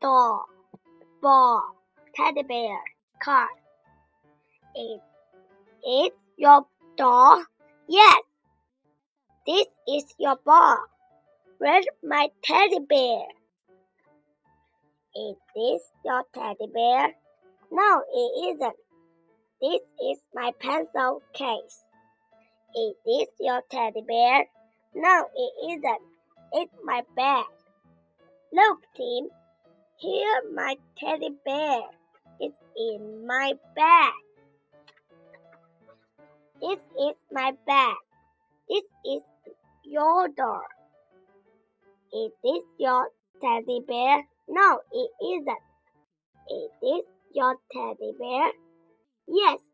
doll, ball, teddy bear, car. It is your doll? Yes. This is your ball. Where's my teddy bear? Is this your teddy bear? No, it isn't. This is my pencil case. Is this your teddy bear? No, it isn't. It's my bag. Look, Tim. Here my teddy bear. It's in my bag. This is my bag. This is your door. Is this your teddy bear? No, it isn't. Is this your teddy bear? Yes, is.